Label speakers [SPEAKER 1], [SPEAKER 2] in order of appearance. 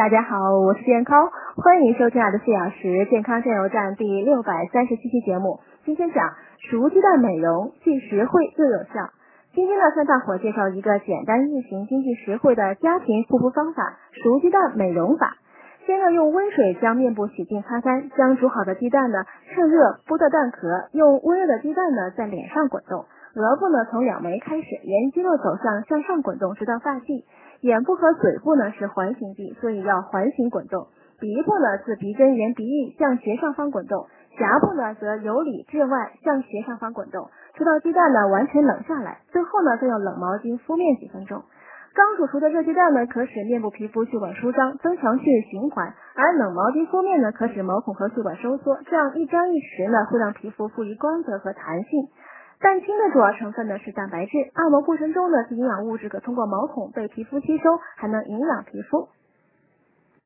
[SPEAKER 1] 大家好，我是健康，欢迎收听我的四小时健康加油站第六百三十七期节目。今天讲熟鸡蛋美容，既实惠又有效。今天呢，向大伙介绍一个简单易行、经济实惠的家庭护肤方法——熟鸡蛋美容法。先呢，用温水将面部洗净擦干，将煮好的鸡蛋呢趁热剥掉蛋壳，用温热的鸡蛋呢在脸上滚动，额部呢从两眉开始沿肌肉走向向上滚动，直到发际。眼部和嘴部呢是环形肌，所以要环形滚动。鼻部呢自鼻根沿鼻翼向斜上方滚动，颊部呢则由里至外向斜上方滚动，直到鸡蛋呢完全冷下来。最后呢再用冷毛巾敷面几分钟。刚煮熟的热鸡蛋呢可使面部皮肤血管舒张，增强血液循环；而冷毛巾敷面呢可使毛孔和血管收缩，这样一张一弛呢会让皮肤富于光泽和弹性。蛋清的主要成分呢是蛋白质，按摩过程中呢，营养物质可通过毛孔被皮肤吸收，还能营养皮肤。